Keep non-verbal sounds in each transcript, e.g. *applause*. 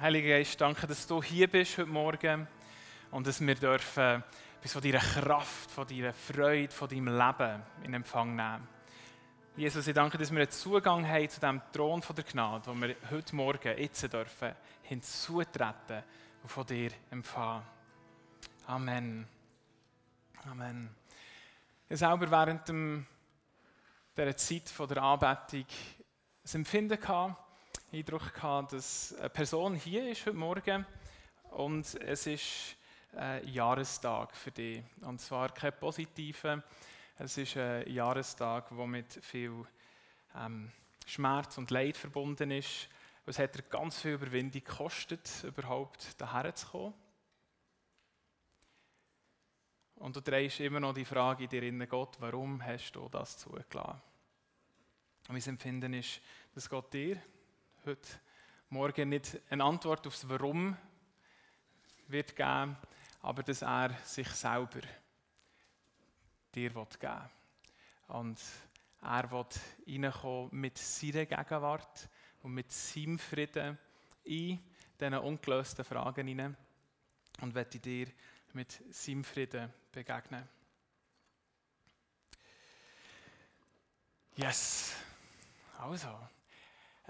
Heiliger Geist, danke, dass du hier bist heute Morgen und dass wir dürfen bis von deiner Kraft, von deiner Freude, von deinem Leben in Empfang nehmen. Jesus, ich danke, dass wir einen Zugang haben zu dem Thron von der Gnade, wo wir heute Morgen, jetzt dürfen, hinzutreten und von dir empfangen. Amen. Amen. Ich selber während dem, dieser Zeit von der Anbetung das Empfinden gehabt, Eindruck gehabt, dass eine Person hier ist heute Morgen und es ist ein Jahrestag für dich. Und zwar kein positiver, es ist ein Jahrestag, der mit viel ähm, Schmerz und Leid verbunden ist. Es hat dir ganz viel Überwindung gekostet, überhaupt daher zu kommen. Und du drehst immer noch die Frage in dir innen, Gott, warum hast du das zugelassen? Und mein Empfinden ist, dass Gott dir heute Morgen nicht eine Antwort aufs Warum wird geben, aber dass er sich selber dir geben will. Und er will reinkommen mit seiner Gegenwart und mit seinem Frieden in diesen ungelösten Fragen hinein und wird dir mit seinem Frieden begegnen. Yes. Also,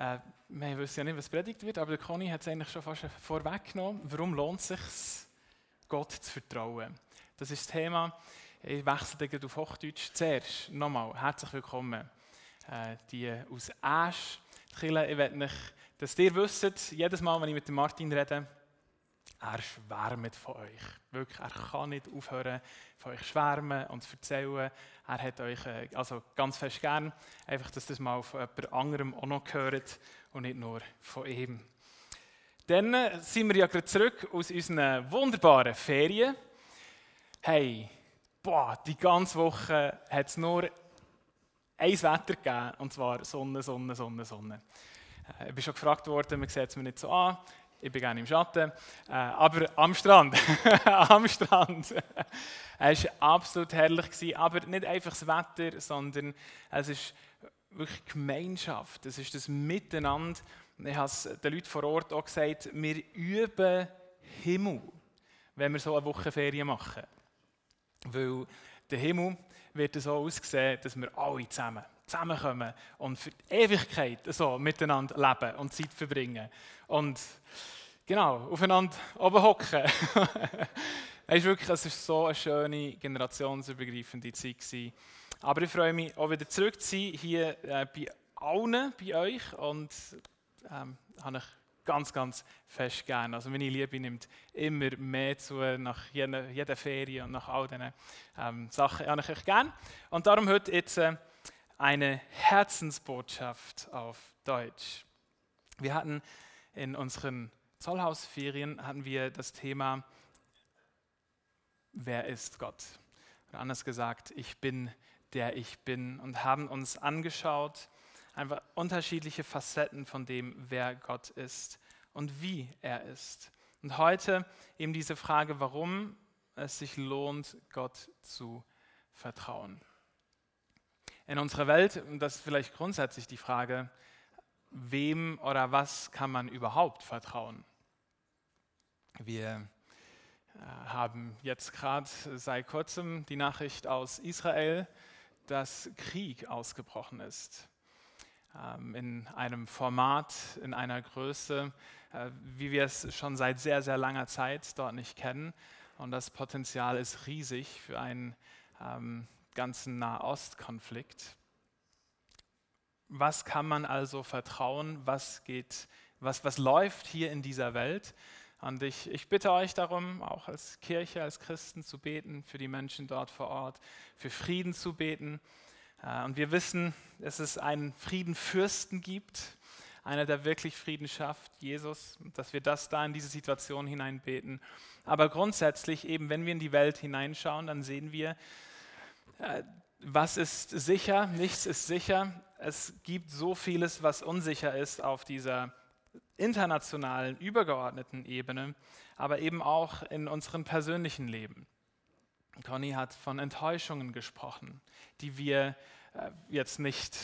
äh, wir wissen ja nicht, was predigt wird, aber Conny hat es eigentlich schon fast vorweggenommen. Warum lohnt es sich, Gott zu vertrauen? Das ist das Thema. Ich wechsle dann auf Hochdeutsch. Zuerst nochmal herzlich willkommen. Äh, die aus Asch. Ich will dass ihr wisst, jedes Mal, wenn ich mit Martin rede, er schwärmt von euch. Wirklich, er kann nicht aufhören, von euch schwärmen und zu erzählen. Er hat euch äh, also ganz fest gern. Einfach, dass das mal von jemand anderem auch noch gehört und nicht nur von ihm. Dann äh, sind wir ja gerade zurück aus unseren wunderbaren Ferien. Hey, boah, die ganze Woche hat es nur ein Wetter gegeben, und zwar Sonne, Sonne, Sonne, Sonne. Äh, ich bin schon gefragt worden, man sieht es mir nicht so an. Ich bin gerne im Schatten. Äh, aber am Strand. *laughs* am Strand. *laughs* es war absolut herrlich. Aber nicht einfach das Wetter, sondern es ist wirklich Gemeinschaft. Es ist das Miteinander. Ich habe es den Leuten vor Ort auch gesagt, wir üben Himmel, wenn wir so eine Woche Ferien machen. Weil der Himmel wird so aussehen, dass wir alle zusammen zusammenkommen und für die Ewigkeit so miteinander leben und Zeit verbringen. Und genau, aufeinander oben hocken. *laughs* es ist so eine schöne, generationsübergreifende Zeit gewesen. Aber ich freue mich auch wieder zurück zu sein, hier äh, bei allen, bei euch und ähm, habe ich ganz, ganz fest gern. Also meine Liebe nimmt immer mehr zu nach jeder, jeder Ferie und nach all diesen ähm, Sachen. Habe ich euch gern. Und darum heute jetzt äh, eine Herzensbotschaft auf Deutsch. Wir hatten in unseren Zollhausferien hatten wir das Thema Wer ist Gott? Oder anders gesagt, ich bin der ich bin und haben uns angeschaut, einfach unterschiedliche Facetten von dem, wer Gott ist und wie er ist. Und heute eben diese Frage, warum es sich lohnt, Gott zu vertrauen. In unserer Welt, und das ist vielleicht grundsätzlich die Frage, wem oder was kann man überhaupt vertrauen? Wir äh, haben jetzt gerade seit kurzem die Nachricht aus Israel, dass Krieg ausgebrochen ist. Ähm, in einem Format, in einer Größe, äh, wie wir es schon seit sehr, sehr langer Zeit dort nicht kennen. Und das Potenzial ist riesig für einen ähm, ganzen Nahostkonflikt. Was kann man also vertrauen? Was geht, was, was läuft hier in dieser Welt? Und ich, ich bitte euch darum, auch als Kirche, als Christen zu beten, für die Menschen dort vor Ort, für Frieden zu beten. Äh, und wir wissen, dass es einen Friedenfürsten gibt, einer, der wirklich Frieden schafft, Jesus, dass wir das da in diese Situation hineinbeten. Aber grundsätzlich, eben wenn wir in die Welt hineinschauen, dann sehen wir, was ist sicher? Nichts ist sicher. Es gibt so vieles, was unsicher ist auf dieser internationalen, übergeordneten Ebene, aber eben auch in unserem persönlichen Leben. Conny hat von Enttäuschungen gesprochen, die wir äh, jetzt nicht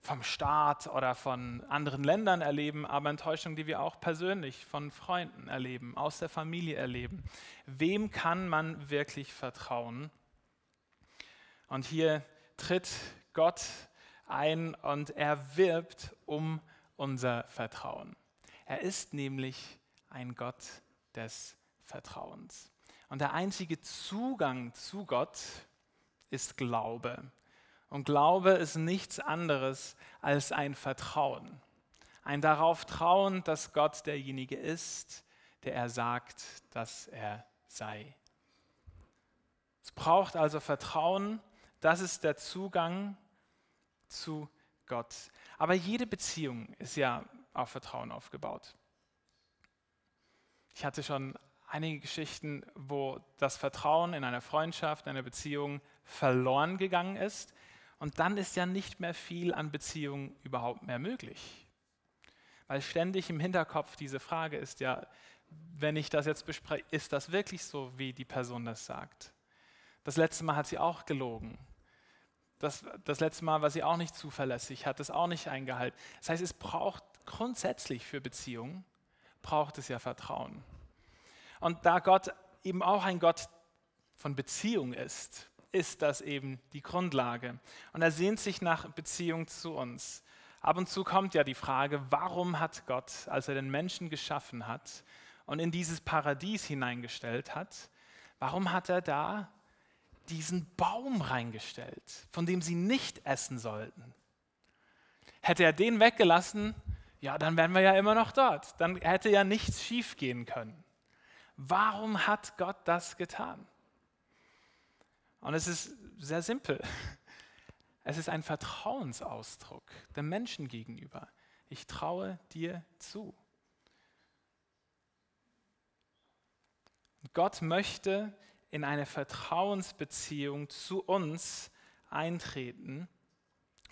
vom Staat oder von anderen Ländern erleben, aber Enttäuschungen, die wir auch persönlich von Freunden erleben, aus der Familie erleben. Wem kann man wirklich vertrauen? Und hier tritt Gott ein und er wirbt um unser Vertrauen. Er ist nämlich ein Gott des Vertrauens. Und der einzige Zugang zu Gott ist Glaube. Und Glaube ist nichts anderes als ein Vertrauen. Ein darauf trauen, dass Gott derjenige ist, der er sagt, dass er sei. Es braucht also Vertrauen. Das ist der Zugang zu Gott. Aber jede Beziehung ist ja auf Vertrauen aufgebaut. Ich hatte schon einige Geschichten, wo das Vertrauen in einer Freundschaft, in einer Beziehung verloren gegangen ist, und dann ist ja nicht mehr viel an Beziehungen überhaupt mehr möglich. Weil ständig im Hinterkopf diese Frage ist ja, wenn ich das jetzt bespreche, ist das wirklich so, wie die Person das sagt? Das letzte Mal hat sie auch gelogen. Das, das letzte Mal war sie auch nicht zuverlässig, hat es auch nicht eingehalten. Das heißt, es braucht grundsätzlich für Beziehungen, braucht es ja Vertrauen. Und da Gott eben auch ein Gott von Beziehung ist, ist das eben die Grundlage. Und er sehnt sich nach Beziehung zu uns. Ab und zu kommt ja die Frage, warum hat Gott, als er den Menschen geschaffen hat und in dieses Paradies hineingestellt hat, warum hat er da diesen Baum reingestellt, von dem sie nicht essen sollten? Hätte er den weggelassen, ja, dann wären wir ja immer noch dort. Dann hätte ja nichts schiefgehen können. Warum hat Gott das getan? Und es ist sehr simpel. Es ist ein Vertrauensausdruck dem Menschen gegenüber. Ich traue dir zu. Gott möchte in eine Vertrauensbeziehung zu uns eintreten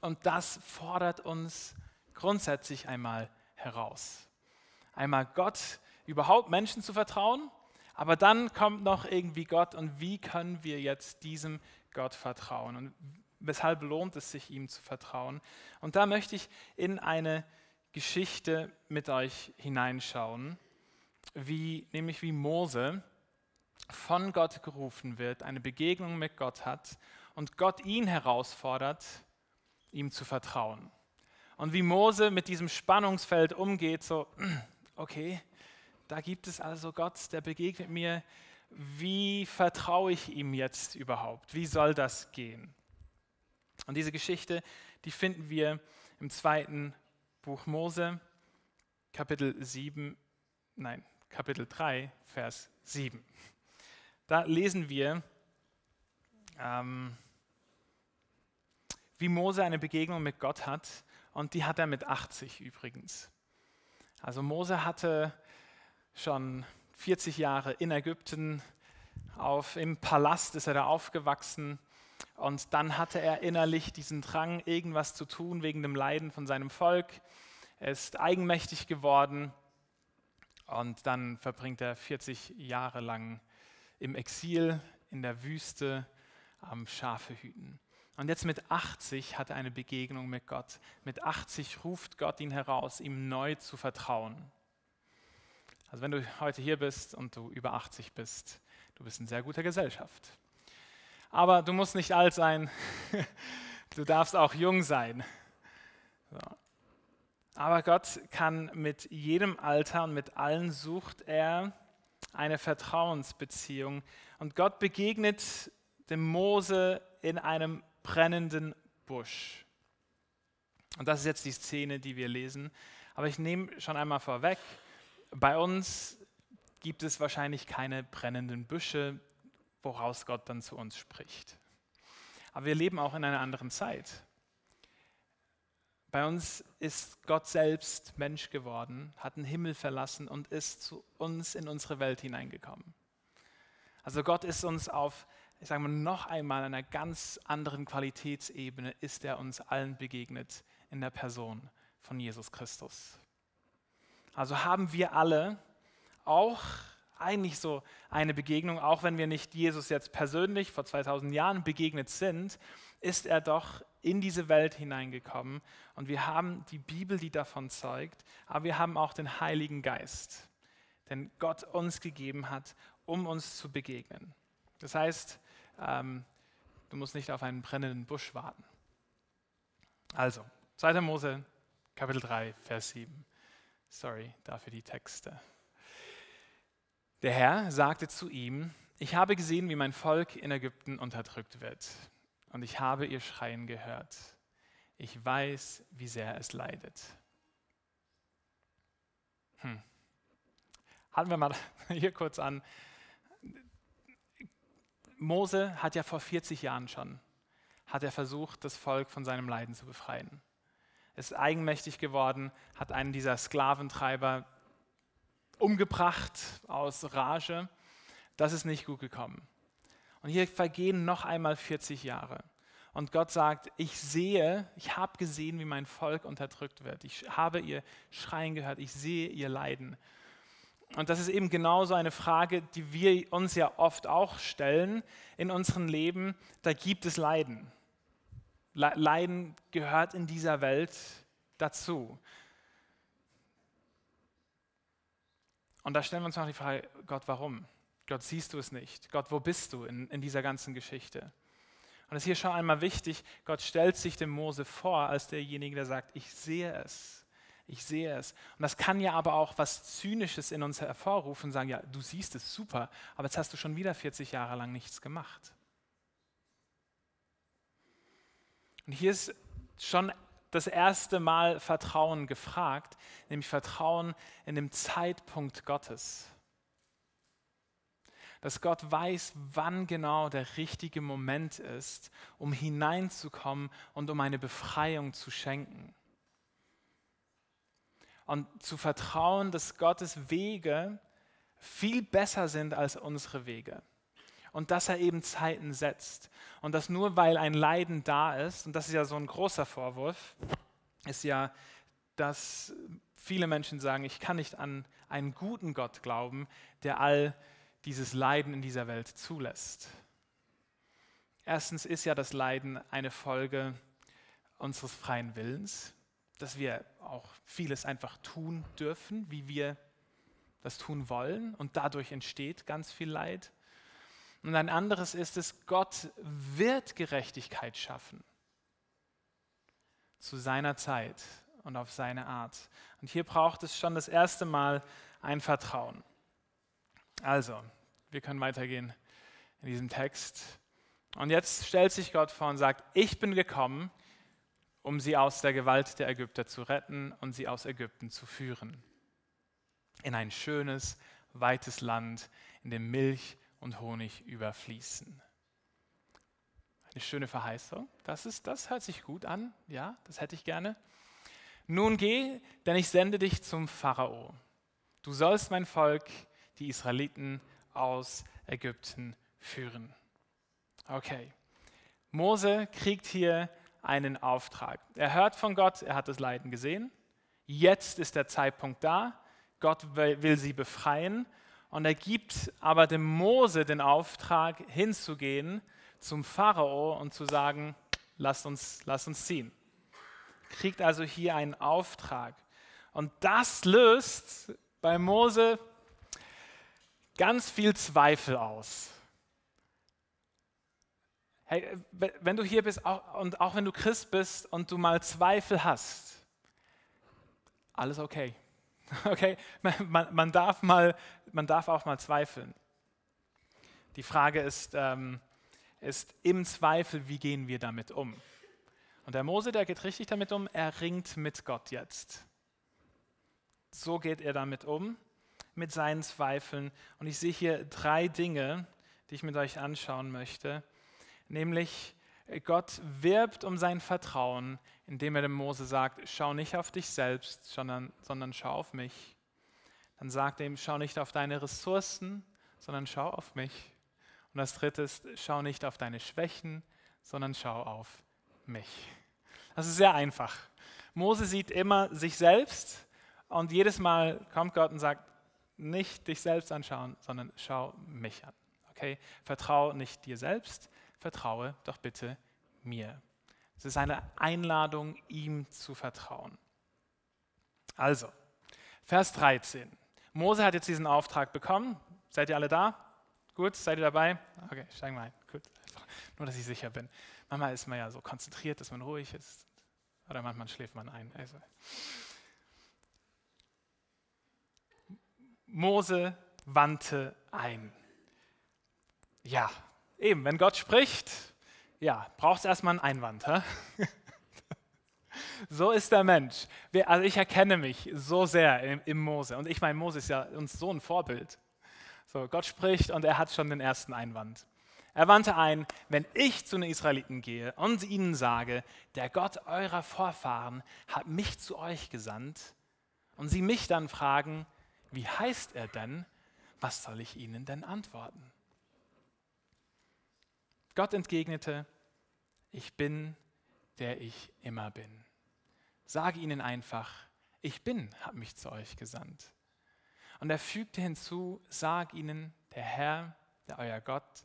und das fordert uns grundsätzlich einmal heraus. Einmal Gott überhaupt Menschen zu vertrauen aber dann kommt noch irgendwie Gott und wie können wir jetzt diesem Gott vertrauen? Und weshalb lohnt es sich, ihm zu vertrauen? Und da möchte ich in eine Geschichte mit euch hineinschauen, wie, nämlich wie Mose von Gott gerufen wird, eine Begegnung mit Gott hat und Gott ihn herausfordert, ihm zu vertrauen. Und wie Mose mit diesem Spannungsfeld umgeht, so, *clears throat* okay, da gibt es also Gott, der begegnet mir. Wie vertraue ich ihm jetzt überhaupt? Wie soll das gehen? Und diese Geschichte, die finden wir im zweiten Buch Mose, Kapitel 7, nein, Kapitel 3, Vers 7. Da lesen wir, ähm, wie Mose eine Begegnung mit Gott hat. Und die hat er mit 80 übrigens. Also Mose hatte schon 40 Jahre in Ägypten, auf, im Palast ist er da aufgewachsen und dann hatte er innerlich diesen Drang, irgendwas zu tun wegen dem Leiden von seinem Volk. Er ist eigenmächtig geworden und dann verbringt er 40 Jahre lang im Exil in der Wüste am Schafe hüten. Und jetzt mit 80 hat er eine Begegnung mit Gott. Mit 80 ruft Gott ihn heraus, ihm neu zu vertrauen. Also wenn du heute hier bist und du über 80 bist, du bist in sehr guter Gesellschaft. Aber du musst nicht alt sein, *laughs* du darfst auch jung sein. So. Aber Gott kann mit jedem Alter und mit allen sucht er eine Vertrauensbeziehung. Und Gott begegnet dem Mose in einem brennenden Busch. Und das ist jetzt die Szene, die wir lesen. Aber ich nehme schon einmal vorweg, bei uns gibt es wahrscheinlich keine brennenden Büsche, woraus Gott dann zu uns spricht. Aber wir leben auch in einer anderen Zeit. Bei uns ist Gott selbst Mensch geworden, hat den Himmel verlassen und ist zu uns in unsere Welt hineingekommen. Also Gott ist uns auf, ich sage mal, noch einmal einer ganz anderen Qualitätsebene, ist er uns allen begegnet in der Person von Jesus Christus. Also haben wir alle auch eigentlich so eine Begegnung, auch wenn wir nicht Jesus jetzt persönlich vor 2000 Jahren begegnet sind, ist er doch in diese Welt hineingekommen und wir haben die Bibel, die davon zeugt, aber wir haben auch den Heiligen Geist, den Gott uns gegeben hat, um uns zu begegnen. Das heißt, ähm, du musst nicht auf einen brennenden Busch warten. Also, 2. Mose, Kapitel 3, Vers 7. Sorry dafür die Texte. Der Herr sagte zu ihm, ich habe gesehen, wie mein Volk in Ägypten unterdrückt wird, und ich habe ihr Schreien gehört. Ich weiß, wie sehr es leidet. Hm. Halten wir mal *laughs* hier kurz an. Mose hat ja vor 40 Jahren schon, hat er versucht, das Volk von seinem Leiden zu befreien. Ist eigenmächtig geworden, hat einen dieser Sklaventreiber umgebracht aus Rage. Das ist nicht gut gekommen. Und hier vergehen noch einmal 40 Jahre. Und Gott sagt, ich sehe, ich habe gesehen, wie mein Volk unterdrückt wird. Ich habe ihr Schreien gehört, ich sehe ihr Leiden. Und das ist eben genauso eine Frage, die wir uns ja oft auch stellen in unserem Leben. Da gibt es Leiden. Leiden gehört in dieser Welt dazu. Und da stellen wir uns noch die Frage, Gott, warum? Gott, siehst du es nicht? Gott, wo bist du in, in dieser ganzen Geschichte? Und es ist hier schon einmal wichtig, Gott stellt sich dem Mose vor als derjenige, der sagt, ich sehe es. Ich sehe es. Und das kann ja aber auch was Zynisches in uns hervorrufen und sagen, ja, du siehst es super, aber jetzt hast du schon wieder 40 Jahre lang nichts gemacht. Und hier ist schon das erste Mal Vertrauen gefragt, nämlich Vertrauen in den Zeitpunkt Gottes. Dass Gott weiß, wann genau der richtige Moment ist, um hineinzukommen und um eine Befreiung zu schenken. Und zu vertrauen, dass Gottes Wege viel besser sind als unsere Wege und dass er eben Zeiten setzt. Und dass nur weil ein Leiden da ist, und das ist ja so ein großer Vorwurf, ist ja, dass viele Menschen sagen, ich kann nicht an einen guten Gott glauben, der all dieses Leiden in dieser Welt zulässt. Erstens ist ja das Leiden eine Folge unseres freien Willens, dass wir auch vieles einfach tun dürfen, wie wir das tun wollen und dadurch entsteht ganz viel Leid. Und ein anderes ist es, Gott wird Gerechtigkeit schaffen. Zu seiner Zeit und auf seine Art. Und hier braucht es schon das erste Mal ein Vertrauen. Also, wir können weitergehen in diesem Text. Und jetzt stellt sich Gott vor und sagt, ich bin gekommen, um sie aus der Gewalt der Ägypter zu retten und sie aus Ägypten zu führen. In ein schönes, weites Land, in dem Milch und Honig überfließen. Eine schöne Verheißung. Das, ist, das hört sich gut an. Ja, das hätte ich gerne. Nun geh, denn ich sende dich zum Pharao. Du sollst mein Volk, die Israeliten, aus Ägypten führen. Okay. Mose kriegt hier einen Auftrag. Er hört von Gott, er hat das Leiden gesehen. Jetzt ist der Zeitpunkt da. Gott will sie befreien und er gibt aber dem Mose den Auftrag, hinzugehen zum Pharao und zu sagen, lasst uns, lasst uns ziehen. Kriegt also hier einen Auftrag. Und das löst bei Mose ganz viel Zweifel aus. Hey, wenn du hier bist und auch wenn du Christ bist und du mal Zweifel hast, alles okay. *laughs* Okay, man, man, darf mal, man darf auch mal zweifeln. Die Frage ist, ähm, ist im Zweifel, wie gehen wir damit um? Und der Mose, der geht richtig damit um, er ringt mit Gott jetzt. So geht er damit um, mit seinen Zweifeln. Und ich sehe hier drei Dinge, die ich mit euch anschauen möchte. Nämlich, Gott wirbt um sein Vertrauen, indem er dem Mose sagt, schau nicht auf dich selbst, sondern, sondern schau auf mich. Dann sagt er ihm, schau nicht auf deine Ressourcen, sondern schau auf mich. Und das dritte ist, schau nicht auf deine Schwächen, sondern schau auf mich. Das ist sehr einfach. Mose sieht immer sich selbst und jedes Mal kommt Gott und sagt, nicht dich selbst anschauen, sondern schau mich an. Okay? Vertraue nicht dir selbst, vertraue doch bitte mir. Es ist eine Einladung, ihm zu vertrauen. Also, Vers 13. Mose hat jetzt diesen Auftrag bekommen. Seid ihr alle da? Gut, seid ihr dabei? Okay, steigen wir ein. Gut, nur dass ich sicher bin. Manchmal ist man ja so konzentriert, dass man ruhig ist. Oder manchmal schläft man ein. Also. Mose wandte ein. Ja, eben, wenn Gott spricht, ja, braucht es erstmal einen Einwand. Hä? *laughs* so ist der Mensch. Also ich erkenne mich so sehr im, Mose. Und ich meine, Mose ist ja uns so ein Vorbild. So, Gott spricht und er hat schon den ersten Einwand. Er wandte ein, wenn ich zu den Israeliten gehe und ihnen sage, der Gott eurer Vorfahren hat mich zu euch gesandt, und sie mich dann fragen, wie heißt er denn, was soll ich ihnen denn antworten? Gott entgegnete, ich bin, der ich immer bin. Sage ihnen einfach, ich bin, hat mich zu euch gesandt. Und er fügte hinzu, sag ihnen, der Herr, der euer Gott,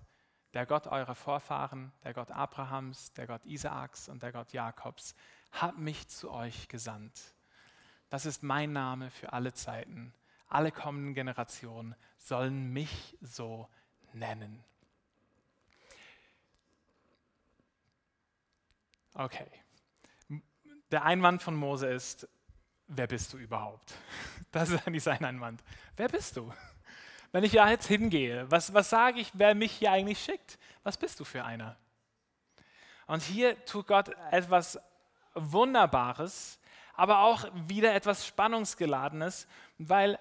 der Gott eurer Vorfahren, der Gott Abrahams, der Gott Isaaks und der Gott Jakobs, hat mich zu euch gesandt. Das ist mein Name für alle Zeiten. Alle kommenden Generationen sollen mich so nennen. Okay. Der Einwand von Mose ist, wer bist du überhaupt? *laughs* Das ist eigentlich sein Einwand. Wer bist du? Wenn ich ja jetzt hingehe, was, was sage ich, wer mich hier eigentlich schickt? Was bist du für einer? Und hier tut Gott etwas Wunderbares, aber auch wieder etwas Spannungsgeladenes, weil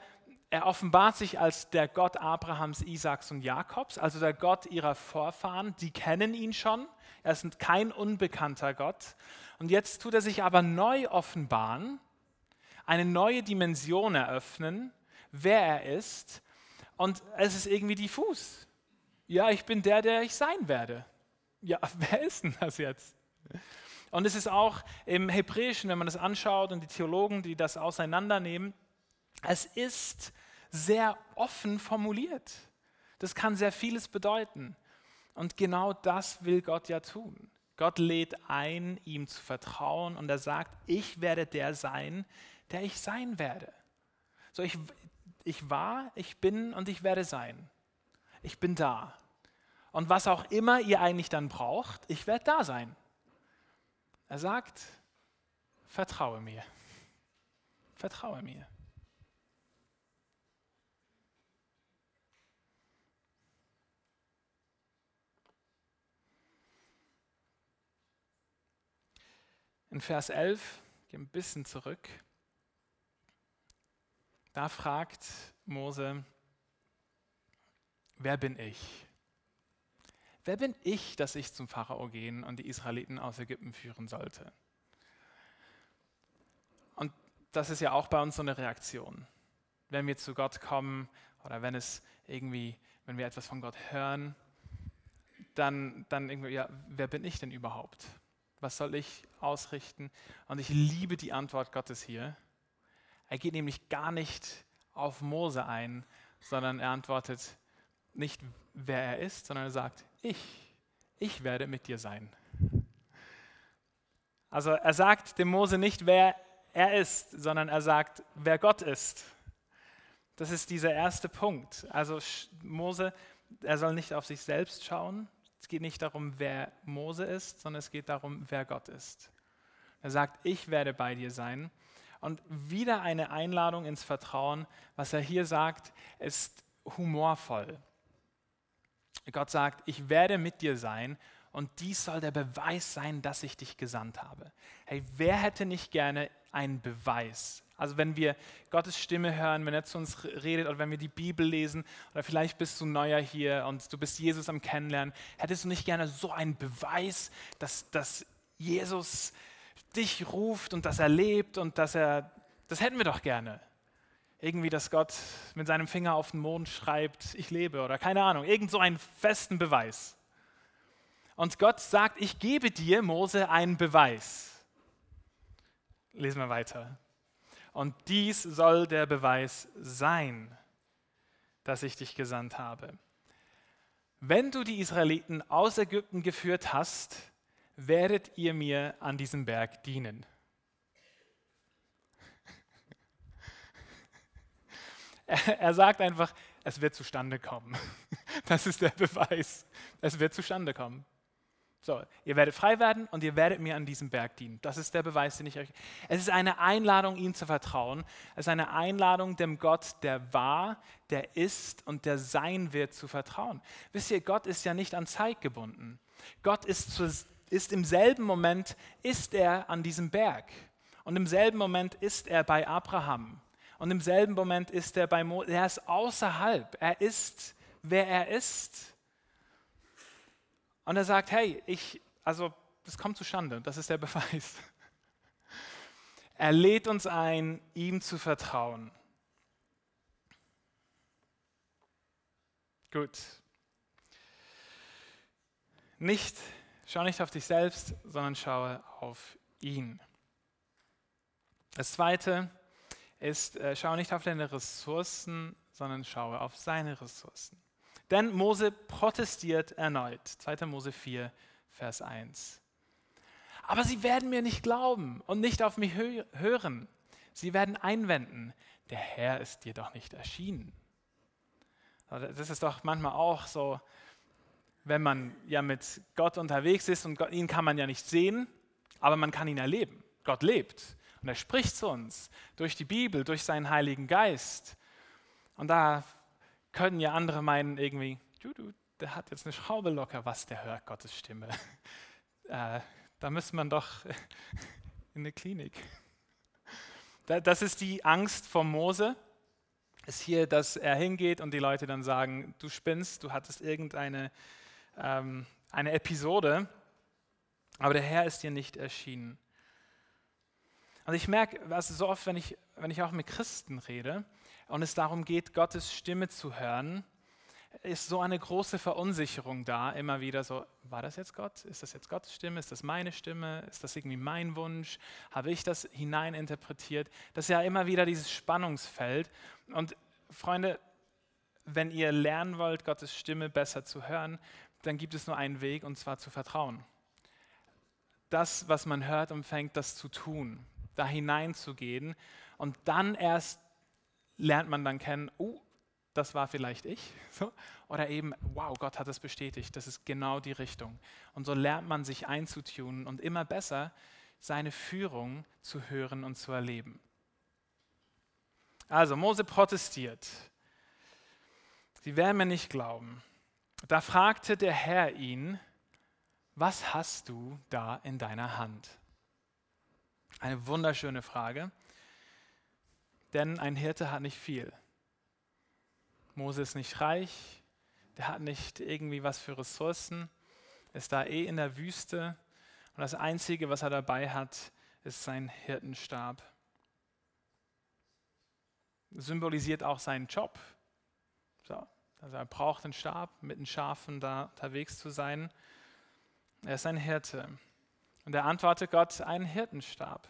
er offenbart sich als der Gott Abrahams, Isaaks und Jakobs, also der Gott ihrer Vorfahren. Die kennen ihn schon. Er ist kein unbekannter Gott. Und jetzt tut er sich aber neu offenbaren, eine neue Dimension eröffnen, wer er ist. Und es ist irgendwie diffus. Ja, ich bin der, der ich sein werde. Ja, *laughs* wer ist denn das jetzt? Und es ist auch im Hebräischen, wenn man das anschaut und die Theologen, die das auseinandernehmen, es ist sehr offen formuliert. Das kann sehr vieles bedeuten. Und genau das will Gott ja tun. Gott lädt ein, ihm zu vertrauen und er sagt, ich werde der sein, der ich sein werde. So, ich, ich war, ich bin und ich werde sein. Ich bin da. Und was auch immer ihr eigentlich dann braucht, ich werde da sein. Er sagt, vertraue mir. Vertraue mir. In Vers 11, gehen ein bisschen zurück, da fragt Mose, wer bin ich? Wer bin ich, dass ich zum Pharao gehen und die Israeliten aus Ägypten führen sollte? Und das ist ja auch bei uns so eine Reaktion. Wenn wir zu Gott kommen oder wenn es irgendwie, wenn wir etwas von Gott hören, dann, dann irgendwie, ja, wer bin ich denn überhaupt? Was soll ich ausrichten? Und ich liebe die Antwort Gottes hier. Er geht nämlich gar nicht auf Mose ein, sondern er antwortet nicht, wer er ist, sondern er sagt, ich, ich werde mit dir sein. Also er sagt dem Mose nicht, wer er ist, sondern er sagt, wer Gott ist. Das ist dieser erste Punkt. Also Mose, er soll nicht auf sich selbst schauen, es geht nicht darum, wer Mose ist, sondern es geht darum, wer Gott ist. Er sagt, ich werde bei dir sein. Und wieder eine Einladung ins Vertrauen. Was er hier sagt, ist humorvoll. Gott sagt, ich werde mit dir sein und dies soll der Beweis sein, dass ich dich gesandt habe. Hey, wer hätte nicht gerne einen Beweis? Also wenn wir Gottes Stimme hören, wenn er zu uns redet oder wenn wir die Bibel lesen oder vielleicht bist du neuer hier und du bist Jesus am Kennenlernen, hättest du nicht gerne so einen Beweis, dass, dass Jesus dich ruft und dass er lebt und dass er, das hätten wir doch gerne. Irgendwie, dass Gott mit seinem Finger auf den Mond schreibt, ich lebe oder keine Ahnung, irgend so einen festen Beweis. Und Gott sagt, ich gebe dir, Mose, einen Beweis. Lesen wir weiter. Und dies soll der Beweis sein, dass ich dich gesandt habe. Wenn du die Israeliten aus Ägypten geführt hast, werdet ihr mir an diesem Berg dienen. *laughs* Er, sagt einfach, es wird zustande kommen. *laughs* Das ist der Beweis. Es wird zustande kommen. So, ihr werdet frei werden und ihr werdet mir an diesem Berg dienen. Das ist der Beweis, den ich euch. Es ist eine Einladung, ihm zu vertrauen. Es ist eine Einladung, dem Gott, der war, der ist und der sein wird, zu vertrauen. Wisst ihr, Gott ist ja nicht an Zeit gebunden. Gott ist, zu, ist im selben Moment, ist er an diesem Berg. Und im selben Moment ist er bei Abraham. Und im selben Moment ist er bei Mose. Er ist außerhalb. Er ist, wer er ist. Und er sagt, hey, ich, also das kommt zustande, das ist der *laughs* Beweis. Er lädt uns ein, ihm zu vertrauen. Gut. Nicht, schau nicht auf dich selbst, sondern schaue auf ihn. Das zweite ist, äh, schau nicht auf deine Ressourcen, sondern schaue auf seine Ressourcen. Denn Mose protestiert erneut. 2. Mose 4, Vers 1. Aber sie werden mir nicht glauben und nicht auf mich hö hören. Sie werden einwenden, der Herr ist dir doch nicht erschienen. Das ist doch manchmal auch so, wenn man ja mit Gott unterwegs ist und ihn kann man ja nicht sehen, aber man kann ihn erleben. Gott lebt und er spricht zu uns durch die Bibel, durch seinen Heiligen Geist. Und da können ja andere meinen irgendwie, du, du, der hat jetzt eine Schraube locker, was, der hört Gottes Stimme. *laughs* äh, da müsste man doch *laughs* in eine Klinik. Das ist die Angst vor Mose. Ist hier, dass er hingeht und die Leute dann sagen, du spinnst, du hattest irgendeine ähm, eine Episode, aber der Herr ist dir nicht erschienen. Und ich merke, also so oft, wenn ich, wenn ich auch mit Christen rede, und es darum geht, Gottes Stimme zu hören, ist so eine große Verunsicherung da, immer wieder so, war das jetzt Gott? Ist das jetzt Gottes Stimme? Ist das meine Stimme? Ist das irgendwie mein Wunsch? Habe ich das hineininterpretiert? Das ist ja immer wieder dieses Spannungsfeld. Und Freunde, wenn ihr lernen wollt, Gottes Stimme besser zu hören, dann gibt es nur einen Weg, und zwar zu vertrauen. Das, was man hört, umfängt, das zu tun, da hineinzugehen und dann erst lernt man dann kennen, oh, das war vielleicht ich. *laughs* So. Oder eben, wow, Gott hat es bestätigt, das ist genau die Richtung. Und so lernt man sich einzutunen und immer besser seine Führung zu hören und zu erleben. Also, Mose protestiert. Sie werden mir nicht glauben. Da fragte der Herr ihn, was hast du da in deiner Hand? Eine wunderschöne Frage denn ein Hirte hat nicht viel. Mose ist nicht reich, der hat nicht irgendwie was für Ressourcen, ist da eh in der Wüste und das Einzige, was er dabei hat, ist sein Hirtenstab. Symbolisiert auch seinen Job. So, also er braucht einen Stab, mit den Schafen da unterwegs zu sein. Er ist ein Hirte. Und er antwortet Gott einen Hirtenstab.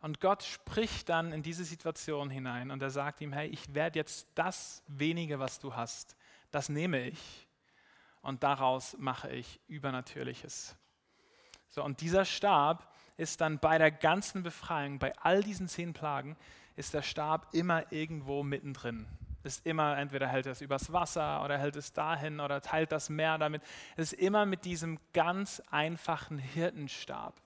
Und Gott spricht dann in diese Situation hinein und er sagt ihm, hey, ich werde jetzt das wenige, was du hast, das nehme ich und daraus mache ich Übernatürliches. So, und dieser Stab ist dann bei der ganzen Befreiung, bei all diesen zehn Plagen, ist der Stab immer irgendwo mittendrin. Ist immer, entweder hält er es übers Wasser oder hält es dahin oder teilt das Meer damit. Es ist immer mit diesem ganz einfachen Hirtenstab.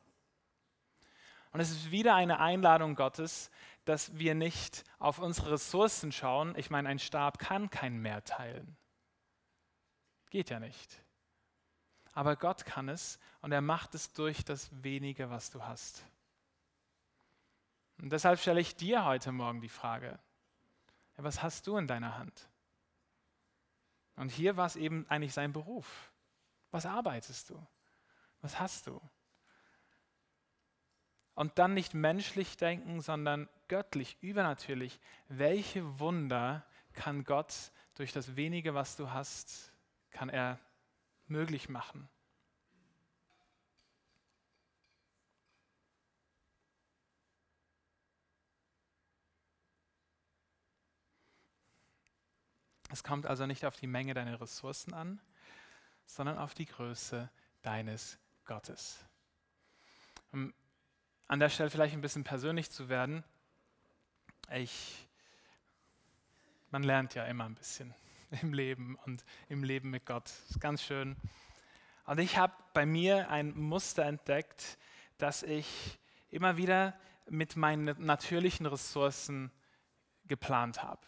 Und es ist wieder eine Einladung Gottes, dass wir nicht auf unsere Ressourcen schauen. Ich meine, ein Stab kann kein Meer teilen. Geht ja nicht. Aber Gott kann es und er macht es durch das wenige, was du hast. Und deshalb stelle ich dir heute Morgen die Frage, was hast du in deiner Hand? Und hier war es eben eigentlich sein Beruf. Was arbeitest du? Was hast du? Und dann nicht menschlich denken, sondern göttlich, übernatürlich. Welche Wunder kann Gott durch das wenige, was du hast, kann er möglich machen? Es kommt also nicht auf die Menge deiner Ressourcen an, sondern auf die Größe deines Gottes. An der Stelle vielleicht ein bisschen persönlich zu werden. Ich, man lernt ja immer ein bisschen *laughs* im Leben und im Leben mit Gott. Das ist ganz schön. Und ich habe bei mir ein Muster entdeckt, dass ich immer wieder mit meinen natürlichen Ressourcen geplant habe.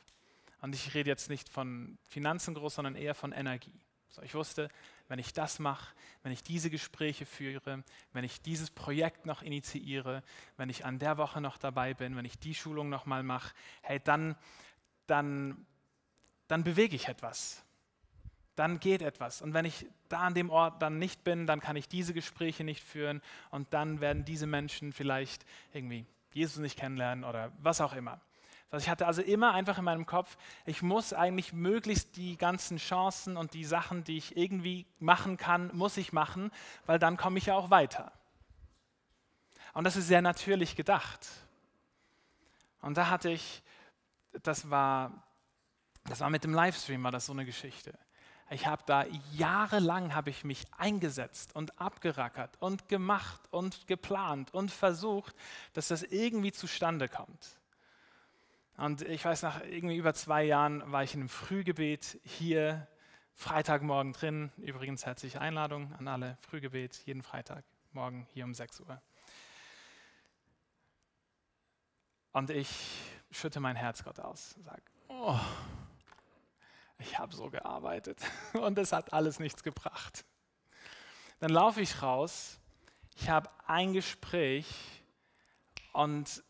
Und ich rede jetzt nicht von Finanzen groß, sondern eher von Energie. So, ich wusste, wenn ich das mache, wenn ich diese Gespräche führe, wenn ich dieses Projekt noch initiiere, wenn ich an der Woche noch dabei bin, wenn ich die Schulung noch mal mache, hey, dann, dann, dann bewege ich etwas. Dann geht etwas. Und wenn ich da an dem Ort dann nicht bin, dann kann ich diese Gespräche nicht führen und dann werden diese Menschen vielleicht irgendwie Jesus nicht kennenlernen oder was auch immer. Ich hatte also immer einfach in meinem Kopf, ich muss eigentlich möglichst die ganzen Chancen und die Sachen, die ich irgendwie machen kann, muss ich machen, weil dann komme ich ja auch weiter. Und das ist sehr natürlich gedacht. Und da hatte ich, das war, das war mit dem Livestream, war das so eine Geschichte. Ich habe da jahrelang habe ich mich eingesetzt und abgerackert und gemacht und geplant und versucht, dass das irgendwie zustande kommt. Und ich weiß, nach irgendwie über zwei Jahren war ich in einem Frühgebet hier, Freitagmorgen drin. Übrigens herzliche Einladung an alle Frühgebet, jeden Freitagmorgen hier um 6 Uhr. Und ich schütte mein Herz Gott aus, sage, oh, ich habe so gearbeitet *laughs* und es hat alles nichts gebracht. Dann laufe ich raus, ich habe ein Gespräch und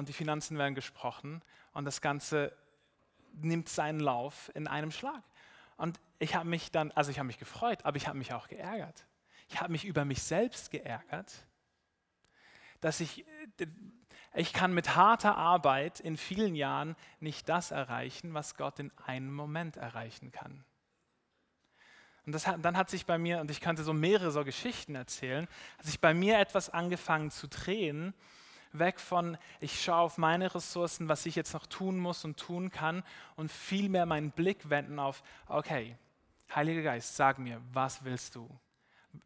und die Finanzen werden gesprochen und das Ganze nimmt seinen Lauf in einem Schlag. Und ich habe mich dann, also ich habe mich gefreut, aber ich habe mich auch geärgert. Ich habe mich über mich selbst geärgert, dass ich, ich kann mit harter Arbeit in vielen Jahren nicht das erreichen, was Gott in einem Moment erreichen kann. Und das dann hat sich bei mir, und ich könnte so mehrere so Geschichten erzählen, hat sich bei mir etwas angefangen zu drehen, weg von, ich schaue auf meine Ressourcen, was ich jetzt noch tun muss und tun kann und vielmehr meinen Blick wenden auf, okay, Heiliger Geist, sag mir, was willst du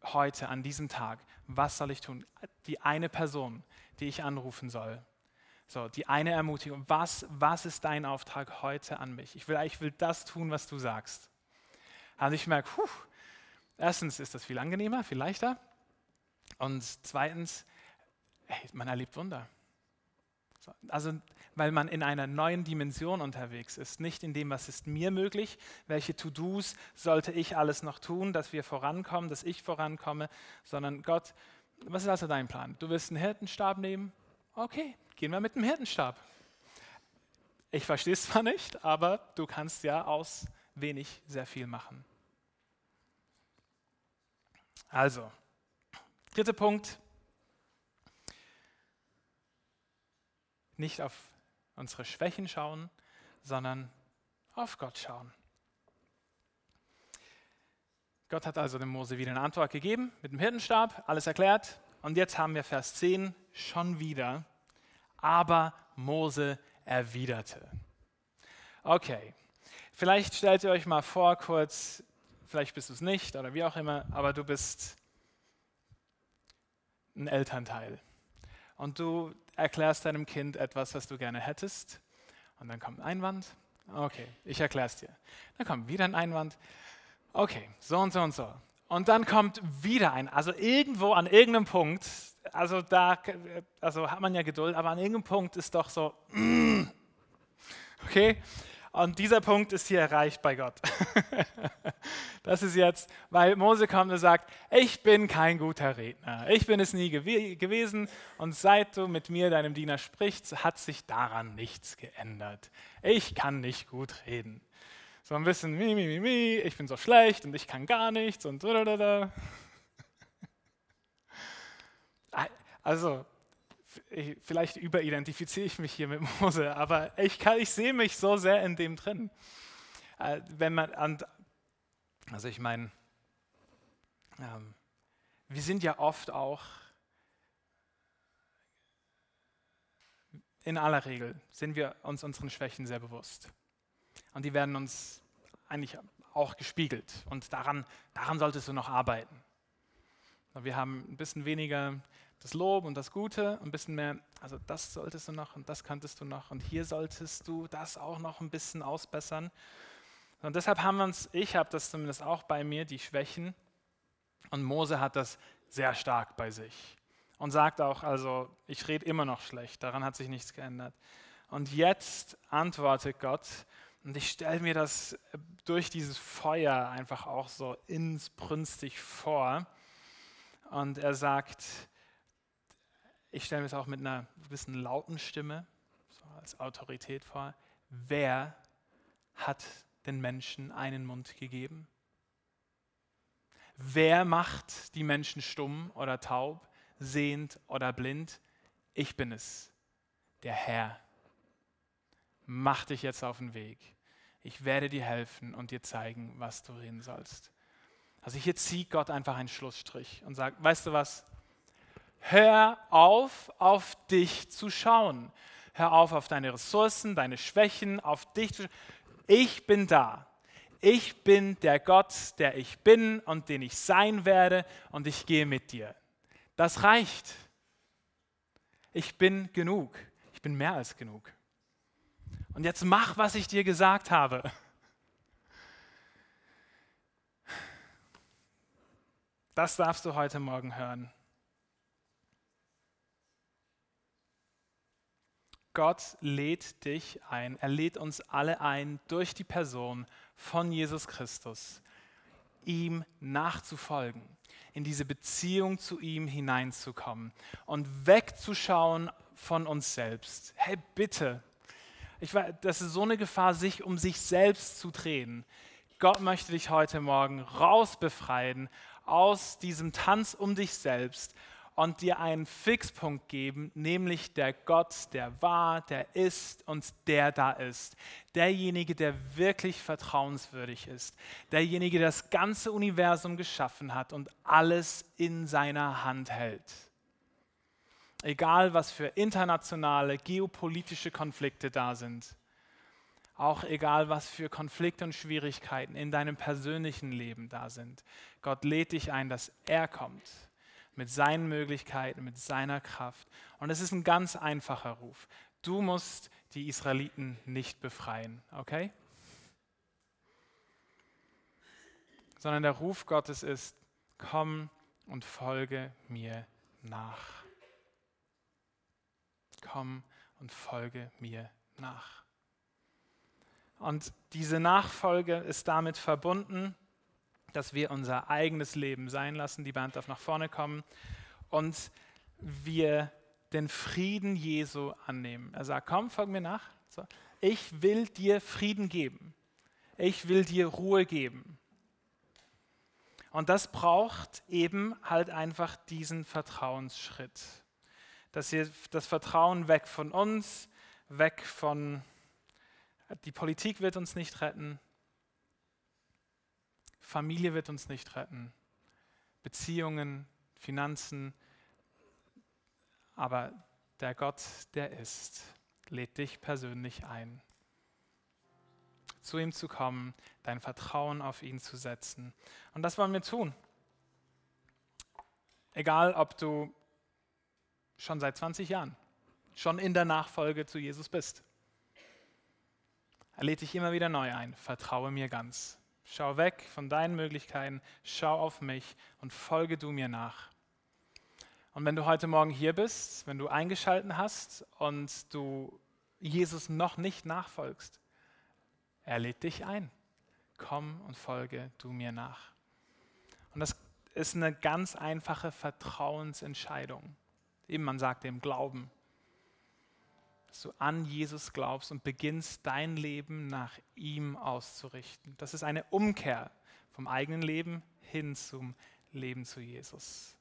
heute an diesem Tag? Was soll ich tun? Die eine Person, die ich anrufen soll. So, die eine Ermutigung. Was, was ist dein Auftrag heute an mich? Ich will, ich will das tun, was du sagst. Und ich merke, puh, erstens ist das viel angenehmer, viel leichter. Und zweitens, man erlebt Wunder. Also, weil man in einer neuen Dimension unterwegs ist, nicht in dem, was ist mir möglich, welche To-Dos sollte ich alles noch tun, dass wir vorankommen, dass ich vorankomme, sondern Gott, was ist also dein Plan? Du willst einen Hirtenstab nehmen? Okay, gehen wir mit dem Hirtenstab. Ich verstehe es zwar nicht, aber du kannst ja aus wenig sehr viel machen. Also, dritter Punkt, nicht auf unsere Schwächen schauen, sondern auf Gott schauen. Gott hat also dem Mose wieder eine Antwort gegeben mit dem Hirtenstab, alles erklärt. Und jetzt haben wir Vers 10 schon wieder. Aber Mose erwiderte. Okay, vielleicht stellt ihr euch mal vor, kurz, vielleicht bist du es nicht oder wie auch immer, aber du bist ein Elternteil. Und du erklärst deinem Kind etwas, was du gerne hättest. Und dann kommt ein Einwand. Okay, ich erkläre es dir. Dann kommt wieder ein Einwand. Okay, so und so und so. Und dann kommt wieder ein, also irgendwo an irgendeinem Punkt, also da also hat man ja Geduld, aber an irgendeinem Punkt ist doch so, okay, und dieser Punkt ist hier erreicht bei Gott. *laughs* das ist jetzt, weil Mose kommt und sagt, ich bin kein guter Redner. Ich bin es nie gew gewesen und seit du mit mir, deinem Diener, sprichst, hat sich daran nichts geändert. Ich kann nicht gut reden. So ein bisschen, mi, mi, mi, mi, ich bin so schlecht und ich kann gar nichts und da, da, da. Also, vielleicht überidentifiziere ich mich hier mit Mose, aber ich, kann, ich sehe mich so sehr in dem drin. Äh, wenn man an, also ich meine, ähm, wir sind ja oft auch, in aller Regel sind wir uns unseren Schwächen sehr bewusst. Und die werden uns eigentlich auch gespiegelt. Und daran, daran solltest du noch arbeiten. Wir haben ein bisschen weniger das Lob und das Gute, ein bisschen mehr, also das solltest du noch und das könntest du noch und hier solltest du das auch noch ein bisschen ausbessern. Und deshalb haben wir uns, ich habe das zumindest auch bei mir, die Schwächen. Und Mose hat das sehr stark bei sich und sagt auch, also ich rede immer noch schlecht, daran hat sich nichts geändert. Und jetzt antwortet Gott und ich stelle mir das durch dieses Feuer einfach auch so insbrünstig vor. Und er sagt, ich stelle mir das auch mit einer gewissen lauten Stimme, so als Autorität vor, wer hat den Menschen einen Mund gegeben? Wer macht die Menschen stumm oder taub, sehend oder blind? Ich bin es, der Herr. Mach dich jetzt auf den Weg. Ich werde dir helfen und dir zeigen, was du reden sollst. Also hier zieht Gott einfach einen Schlussstrich und sagt, weißt du was? Hör auf, auf dich zu schauen. Hör auf, auf deine Ressourcen, deine Schwächen, auf dich zu schauen. Ich bin da. Ich bin der Gott, der ich bin und den ich sein werde und ich gehe mit dir. Das reicht. Ich bin genug. Ich bin mehr als genug. Und jetzt mach, was ich dir gesagt habe. Das darfst du heute Morgen hören. Gott lädt dich ein, er lädt uns alle ein, durch die Person von Jesus Christus, ihm nachzufolgen, in diese Beziehung zu ihm hineinzukommen und wegzuschauen von uns selbst. Hey, bitte, ich weiß, das ist so eine Gefahr, sich um sich selbst zu drehen. Gott möchte dich heute Morgen rausbefreien aus diesem Tanz um dich selbst und dir einen Fixpunkt geben, nämlich der Gott, der war, der ist und der da ist. Derjenige, der wirklich vertrauenswürdig ist. Derjenige, der das ganze Universum geschaffen hat und alles in seiner Hand hält. Egal, was für internationale, geopolitische Konflikte da sind. Auch egal, was für Konflikte und Schwierigkeiten in deinem persönlichen Leben da sind. Gott lädt dich ein, dass er kommt mit seinen Möglichkeiten, mit seiner Kraft. Und es ist ein ganz einfacher Ruf. Du musst die Israeliten nicht befreien, okay? Sondern der Ruf Gottes ist, komm und folge mir nach. Komm und folge mir nach. Und diese Nachfolge ist damit verbunden, dass wir unser eigenes Leben sein lassen. Die Band darf nach vorne kommen. Und wir den Frieden Jesu annehmen. Er sagt, komm, folg mir nach. Ich will dir Frieden geben. Ich will dir Ruhe geben. Und das braucht eben halt einfach diesen Vertrauensschritt. Dass wir das Vertrauen weg von uns, weg von, die Politik wird uns nicht retten, Familie wird uns nicht retten, Beziehungen, Finanzen, aber der Gott, der ist, lädt dich persönlich ein, zu ihm zu kommen, dein Vertrauen auf ihn zu setzen. Und das wollen wir tun. Egal, ob du schon seit 20 Jahren, schon in der Nachfolge zu Jesus bist. Er lädt dich immer wieder neu ein. Vertraue mir ganz. Schau weg von deinen Möglichkeiten, schau auf mich und folge du mir nach. Und wenn du heute Morgen hier bist, wenn du eingeschalten hast und du Jesus noch nicht nachfolgst, er lädt dich ein. Komm und folge du mir nach. Und das ist eine ganz einfache Vertrauensentscheidung. Eben man sagt dem Glauben dass du an Jesus glaubst und beginnst dein Leben nach ihm auszurichten. Das ist eine Umkehr vom eigenen Leben hin zum Leben zu Jesus.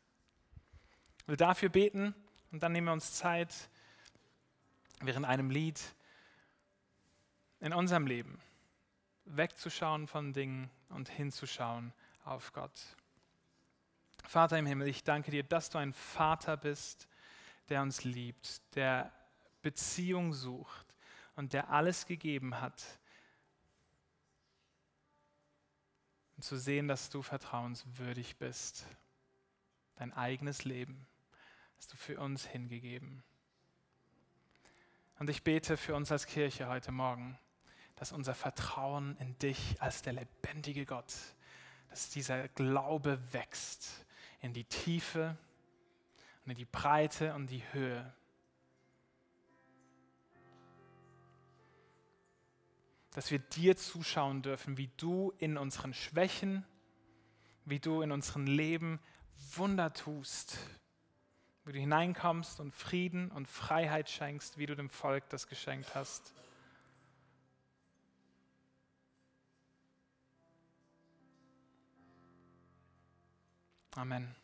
Ich will dafür beten und dann nehmen wir uns Zeit, während einem Lied in unserem Leben wegzuschauen von Dingen und hinzuschauen auf Gott. Vater im Himmel, ich danke dir, dass du ein Vater bist, der uns liebt, der Beziehung sucht und der alles gegeben hat, und zu sehen, dass du vertrauenswürdig bist. dein eigenes Leben hast du für uns hingegeben. Und ich bete für uns als Kirche heute Morgen, dass unser Vertrauen in dich als der lebendige Gott, dass dieser Glaube wächst in die Tiefe und in die Breite und die Höhe. Dass wir dir zuschauen dürfen, wie du in unseren Schwächen, wie du in unserem Leben Wunder tust, wie du hineinkommst und Frieden und Freiheit schenkst, wie du dem Volk das geschenkt hast. Amen.